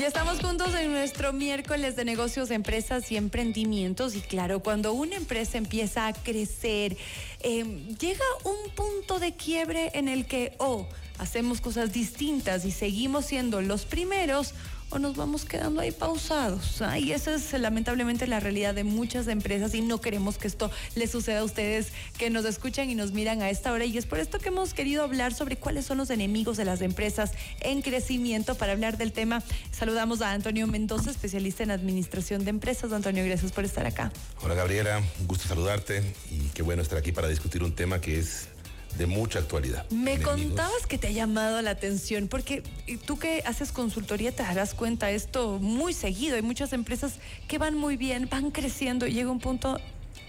Ya estamos juntos en nuestro miércoles de negocios, empresas y emprendimientos. Y claro, cuando una empresa empieza a crecer, eh, llega un punto de quiebre en el que o hacemos cosas distintas y seguimos siendo los primeros o nos vamos quedando ahí pausados. Y esa es lamentablemente la realidad de muchas empresas y no queremos que esto les suceda a ustedes que nos escuchan y nos miran a esta hora. Y es por esto que hemos querido hablar sobre cuáles son los enemigos de las empresas en crecimiento. Para hablar del tema, saludamos a Antonio Mendoza, especialista en administración de empresas. Antonio, gracias por estar acá. Hola Gabriela, un gusto saludarte y qué bueno estar aquí para discutir un tema que es de mucha actualidad. Me contabas que te ha llamado la atención, porque tú que haces consultoría te darás cuenta esto muy seguido. Hay muchas empresas que van muy bien, van creciendo y llega un punto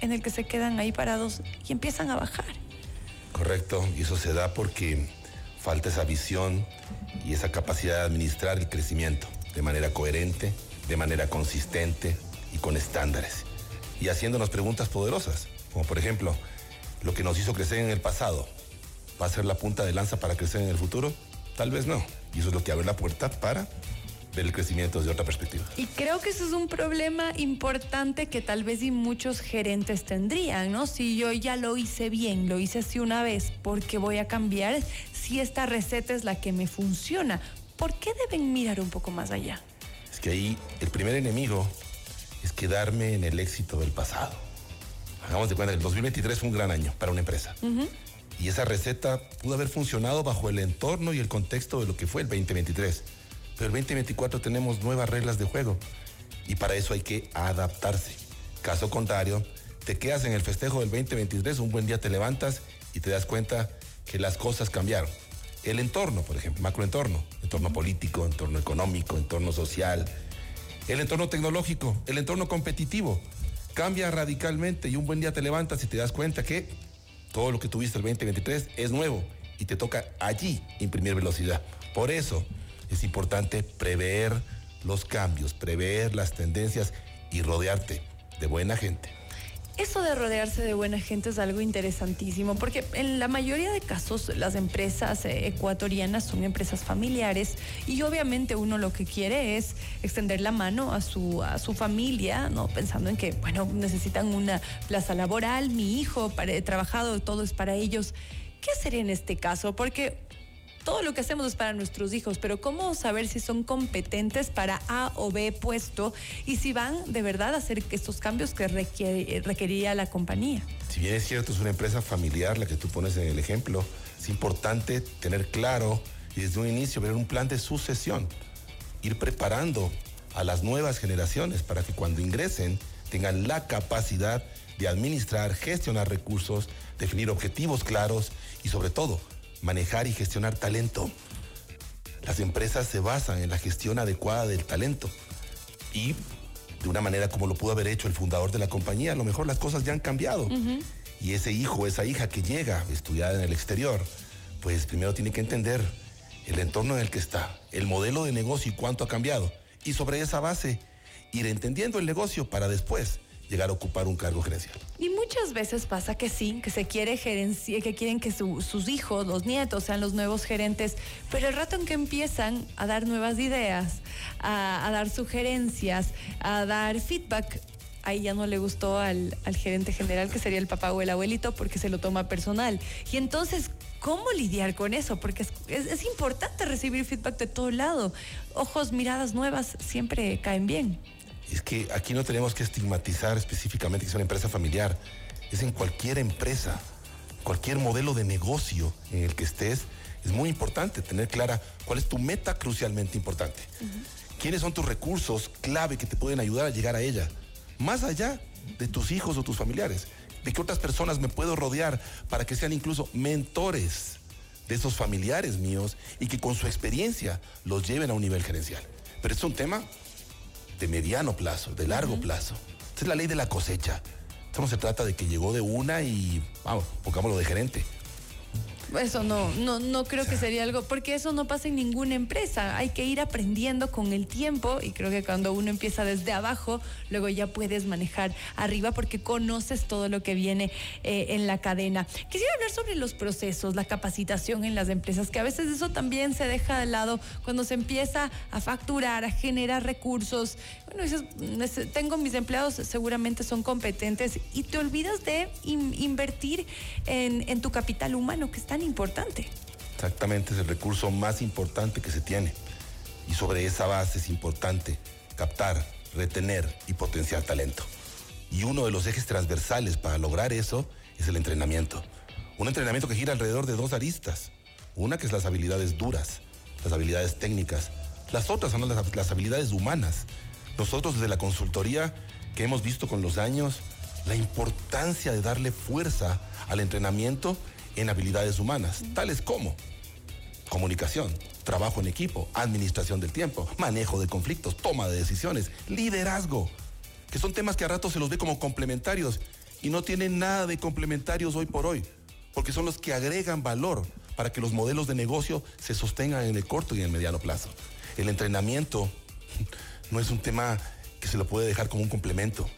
en el que se quedan ahí parados y empiezan a bajar. Correcto, y eso se da porque falta esa visión y esa capacidad de administrar el crecimiento de manera coherente, de manera consistente y con estándares. Y haciéndonos preguntas poderosas, como por ejemplo, lo que nos hizo crecer en el pasado va a ser la punta de lanza para crecer en el futuro? Tal vez no. Y eso es lo que abre la puerta para ver el crecimiento desde otra perspectiva. Y creo que eso es un problema importante que tal vez y muchos gerentes tendrían, ¿no? Si yo ya lo hice bien, lo hice así una vez, ¿por qué voy a cambiar si esta receta es la que me funciona? ¿Por qué deben mirar un poco más allá? Es que ahí el primer enemigo es quedarme en el éxito del pasado. Hagamos de cuenta que el 2023 fue un gran año para una empresa. Y esa receta pudo haber funcionado bajo el entorno y el contexto de lo que fue el 2023. Pero el 2024 tenemos nuevas reglas de juego y para eso hay que adaptarse. Caso contrario, te quedas en el festejo del 2023, un buen día te levantas y te das cuenta que las cosas cambiaron. El entorno, por ejemplo, macroentorno, entorno político, entorno económico, entorno social, el entorno tecnológico, el entorno competitivo cambia radicalmente y un buen día te levantas y te das cuenta que todo lo que tuviste el 2023 es nuevo y te toca allí imprimir velocidad. Por eso es importante prever los cambios, prever las tendencias y rodearte de buena gente. Eso de rodearse de buena gente es algo interesantísimo, porque en la mayoría de casos las empresas eh, ecuatorianas son empresas familiares y obviamente uno lo que quiere es extender la mano a su, a su familia, ¿no? Pensando en que, bueno, necesitan una plaza laboral, mi hijo, para, he trabajado, todo es para ellos. ¿Qué hacer en este caso? Porque todo lo que hacemos es para nuestros hijos, pero ¿cómo saber si son competentes para A o B puesto y si van de verdad a hacer estos cambios que requería la compañía? Si bien es cierto, es una empresa familiar la que tú pones en el ejemplo, es importante tener claro y desde un inicio ver un plan de sucesión, ir preparando a las nuevas generaciones para que cuando ingresen tengan la capacidad de administrar, gestionar recursos, definir objetivos claros y sobre todo manejar y gestionar talento. Las empresas se basan en la gestión adecuada del talento y de una manera como lo pudo haber hecho el fundador de la compañía, a lo mejor las cosas ya han cambiado. Y ese hijo, esa hija que llega estudiada en el exterior, pues primero tiene que entender el entorno en el que está, el modelo de negocio y cuánto ha cambiado. Y sobre esa base, ir entendiendo el negocio para después llegar a ocupar un cargo gerencial. Y muchas veces pasa que sí, que se quiere que quieren que sus hijos, los nietos sean los nuevos gerentes, pero el rato en que empiezan a dar nuevas ideas, a, dar sugerencias, a dar feedback, ahí ya no le gustó al, gerente general, que sería el papá o el abuelito, porque se lo toma personal. Y entonces, ¿cómo lidiar con eso? Porque es, es, importante recibir feedback de todo lado. Ojos, miradas nuevas siempre caen bien es que aquí no tenemos que estigmatizar específicamente que es una empresa familiar. Es en cualquier empresa, cualquier modelo de negocio en el que estés, es muy importante tener clara cuál es tu meta crucialmente importante. ¿Quiénes son tus recursos clave que te pueden ayudar a llegar a ella? Más allá de tus hijos o tus familiares. ¿De qué otras personas me puedo rodear para que sean incluso mentores de esos familiares míos y que con su experiencia los lleven a un nivel gerencial? Pero es un tema de mediano plazo, de largo plazo. Esta es la ley de la cosecha. Esto no se trata de que llegó de una y, vamos, pongámoslo de gerente. Eso no, no, no creo que sería algo, porque eso no pasa en ninguna empresa. Hay que ir aprendiendo con el tiempo y creo que cuando uno empieza desde abajo, luego ya puedes manejar arriba porque conoces todo lo que viene eh, en la cadena. Quisiera hablar sobre los procesos, la capacitación en las empresas, que a veces eso también se deja de lado cuando se empieza a facturar, a generar recursos. Bueno, dices, tengo mis empleados, seguramente son competentes y te olvidas de invertir en, en tu capital humano, que está importante. Exactamente, es el recurso más importante que se tiene. Y sobre esa base es importante captar, retener y potenciar talento. Y uno de los ejes transversales para lograr eso es el entrenamiento. Un entrenamiento que gira alrededor de dos aristas. Una que es las habilidades duras, las habilidades técnicas. Las otras son las, las habilidades humanas. Nosotros desde la consultoría que hemos visto con los años, la importancia de darle fuerza al entrenamiento en habilidades humanas, tales como comunicación, trabajo en equipo, administración del tiempo, manejo de conflictos, toma de decisiones, liderazgo, que son temas que a rato se los ve como complementarios y no tienen nada de complementarios hoy por hoy, porque son los que agregan valor para que los modelos de negocio se sostengan en el corto y en el mediano plazo. El entrenamiento no es un tema que se lo puede dejar como un complemento.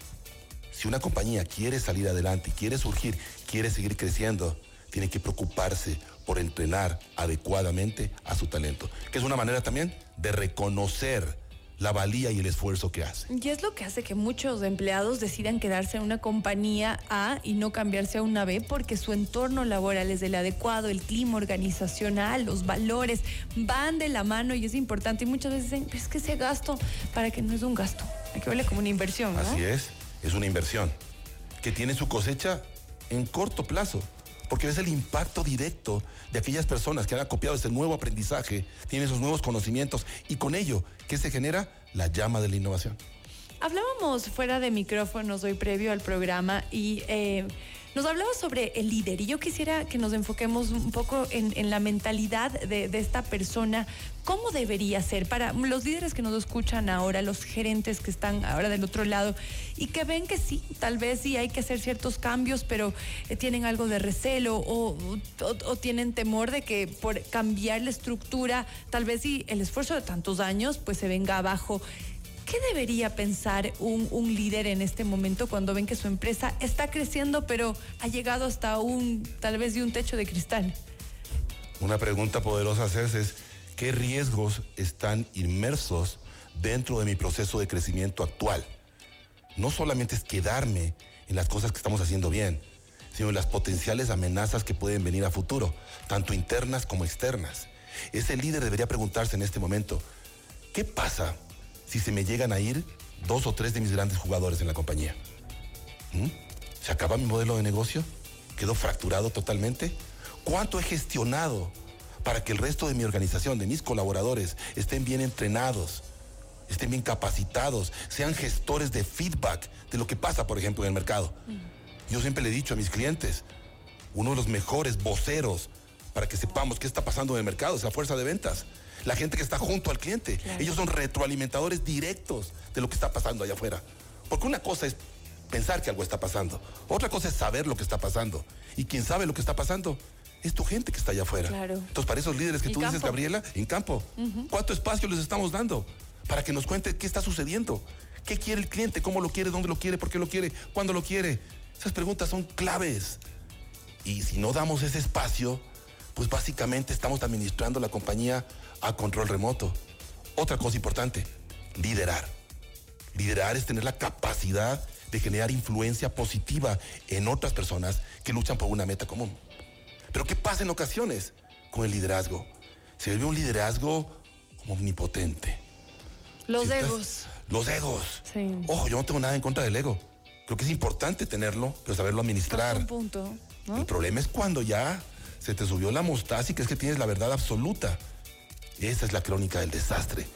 Si una compañía quiere salir adelante, quiere surgir, quiere seguir creciendo, tiene que preocuparse por entrenar adecuadamente a su talento, que es una manera también de reconocer la valía y el esfuerzo que hace. Y es lo que hace que muchos empleados decidan quedarse en una compañía A y no cambiarse a una B porque su entorno laboral es el adecuado, el clima organizacional, los valores van de la mano y es importante. Y muchas veces dicen, es que ese gasto, para que no es un gasto, hay que verle como una inversión. Así es, es una inversión que tiene su cosecha en corto plazo porque es el impacto directo de aquellas personas que han acopiado ese nuevo aprendizaje, tienen esos nuevos conocimientos y con ello, ¿qué se genera? La llama de la innovación. Hablábamos fuera de micrófonos hoy previo al programa y eh, nos hablaba sobre el líder y yo quisiera que nos enfoquemos un poco en, la mentalidad de, esta persona, cómo debería ser para los líderes que nos escuchan ahora, los gerentes que están ahora del otro lado y que ven que sí, tal vez sí hay que hacer ciertos cambios, pero eh, tienen algo de recelo o, o, tienen temor de que por cambiar la estructura, tal vez sí el esfuerzo de tantos años pues se venga abajo. ¿Qué debería pensar un, líder en este momento cuando ven que su empresa está creciendo, pero ha llegado hasta un, tal vez de un techo de cristal? Una pregunta poderosa hacerse es, ¿qué riesgos están inmersos dentro de mi proceso de crecimiento actual? No solamente es quedarme en las cosas que estamos haciendo bien, sino en las potenciales amenazas que pueden venir a futuro, tanto internas como externas. Ese líder debería preguntarse en este momento, ¿qué pasa si se me llegan a ir dos o tres de mis grandes jugadores en la compañía? ¿Mm? ¿Se acaba mi modelo de negocio? ¿Quedó fracturado totalmente? ¿Cuánto he gestionado para que el resto de mi organización, de mis colaboradores, estén bien entrenados, estén bien capacitados, sean gestores de feedback de lo que pasa, por ejemplo, en el mercado? Yo siempre le he dicho a mis clientes, uno de los mejores voceros para que sepamos qué está pasando en el mercado es la fuerza de ventas la gente que está junto al cliente. Ellos son retroalimentadores directos de lo que está pasando allá afuera. Porque una cosa es pensar que algo está pasando, otra cosa es saber lo que está pasando. Y quien sabe lo que está pasando es tu gente que está allá afuera. Entonces, para esos líderes que tú dices, Gabriela, en campo, ¿cuánto espacio les estamos dando para que nos cuente qué está sucediendo? ¿Qué quiere el cliente? ¿Cómo lo quiere? ¿Dónde lo quiere? ¿Por qué lo quiere? ¿Cuándo lo quiere? Esas preguntas son claves. Y si no damos ese espacio, pues básicamente estamos administrando la compañía a control remoto. Otra cosa importante, liderar. Liderar es tener la capacidad de generar influencia positiva en otras personas que luchan por una meta común. Pero ¿qué pasa en ocasiones con el liderazgo? Se vuelve un liderazgo omnipotente. Los egos. Los egos. Ojo, yo no tengo nada en contra del ego. Creo que es importante tenerlo, pero saberlo administrar. Un punto. El problema es cuando ya se te subió la mostaza y crees que tienes la verdad absoluta. Esa es la crónica del desastre.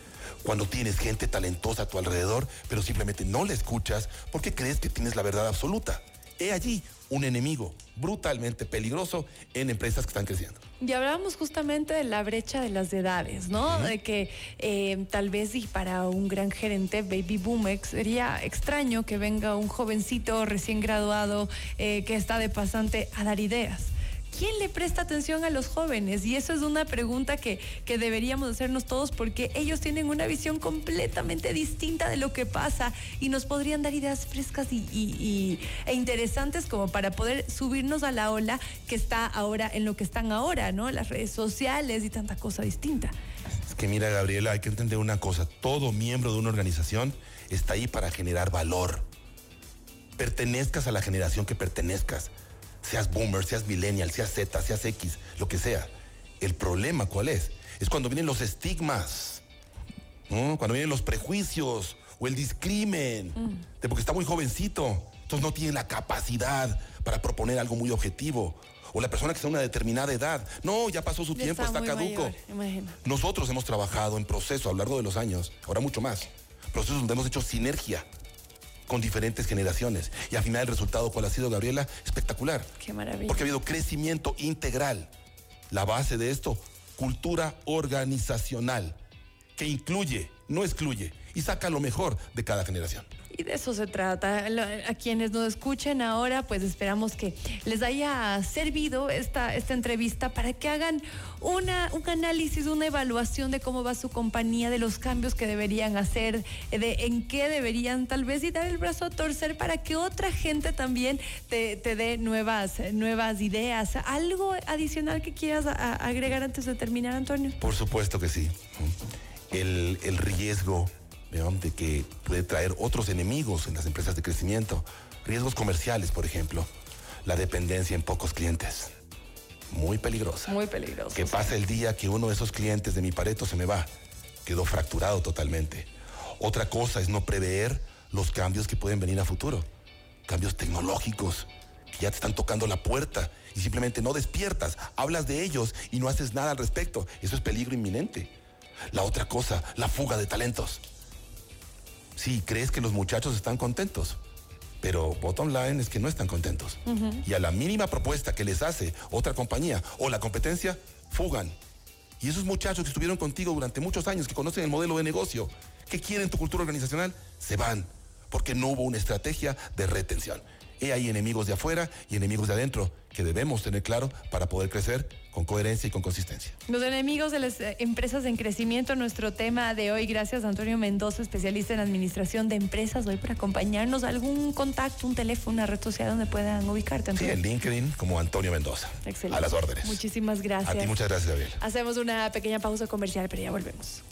Cuando tienes gente talentosa a tu alrededor, pero simplemente no le escuchas porque crees que tienes la verdad absoluta. He allí un enemigo brutalmente peligroso en empresas que están creciendo. Y hablábamos justamente de la brecha de las edades, ¿no? De que eh, tal vez y para un gran gerente baby boomer sería extraño que venga un jovencito recién graduado eh, que está de pasante a dar ideas ¿quién le presta atención a los jóvenes? Y eso es una pregunta que, que deberíamos hacernos todos porque ellos tienen una visión completamente distinta de lo que pasa y nos podrían dar ideas frescas y, e interesantes como para poder subirnos a la ola que está ahora en lo que están ahora, ¿no? Las redes sociales y tanta cosa distinta. Es que mira, Gabriela, hay que entender una cosa. Todo miembro de una organización está ahí para generar valor. Pertenezcas a la generación que pertenezcas. Seas boomer, seas millennial, seas Z, seas X, lo que sea. El problema, ¿cuál es? Es cuando vienen los estigmas, cuando vienen los prejuicios o el discrimen, mm. de porque está muy jovencito, entonces no tiene la capacidad para proponer algo muy objetivo o la persona que está a una determinada edad. No, ya pasó su tiempo, está, caduco. Nosotros hemos trabajado en proceso a lo largo de los años, ahora mucho más, procesos donde hemos hecho sinergia con diferentes generaciones. Y al final el resultado, ¿cuál ha sido, Gabriela? Espectacular. Qué maravilla. Porque ha habido crecimiento integral. La base de esto, cultura organizacional, que incluye, no excluye, y saca lo mejor de cada generación. Y de eso se trata. A quienes nos escuchen ahora, pues esperamos que les haya servido esta, esta entrevista para que hagan una, un análisis, una evaluación de cómo va su compañía, de los cambios que deberían hacer, de en qué deberían tal vez y dar el brazo a torcer para que otra gente también te, dé nuevas, nuevas ideas. ¿Algo adicional que quieras agregar antes de terminar, Antonio? Por supuesto que sí. El, el riesgo de que puede traer otros enemigos en las empresas de crecimiento. Riesgos comerciales, por ejemplo. La dependencia en pocos clientes. Muy peligrosa. Muy peligrosa. Que pasa el día que uno de esos clientes de mi pareto se me va. Quedó fracturado totalmente. Otra cosa es no prever los cambios que pueden venir a futuro. Cambios tecnológicos que ya te están tocando la puerta y simplemente no despiertas, hablas de ellos y no haces nada al respecto. Eso es peligro inminente. La otra cosa, la fuga de talentos. Sí, crees que los muchachos están contentos, pero bottom line es que no están contentos. Y a la mínima propuesta que les hace otra compañía o la competencia, fugan. Y esos muchachos que estuvieron contigo durante muchos años, que conocen el modelo de negocio, que quieren tu cultura organizacional, se van, porque no hubo una estrategia de retención. Y hay enemigos de afuera y enemigos de adentro que debemos tener claro para poder crecer con coherencia y con consistencia. Los enemigos de las eh, empresas en crecimiento, nuestro tema de hoy. Gracias, Antonio Mendoza, especialista en administración de empresas, hoy por acompañarnos. ¿Algún contacto, un teléfono, una red social donde puedan ubicarte? Sí, en LinkedIn como Antonio Mendoza. Excelente. A las órdenes. Muchísimas gracias. A ti muchas gracias, Gabriel. Hacemos una pequeña pausa comercial, pero ya volvemos.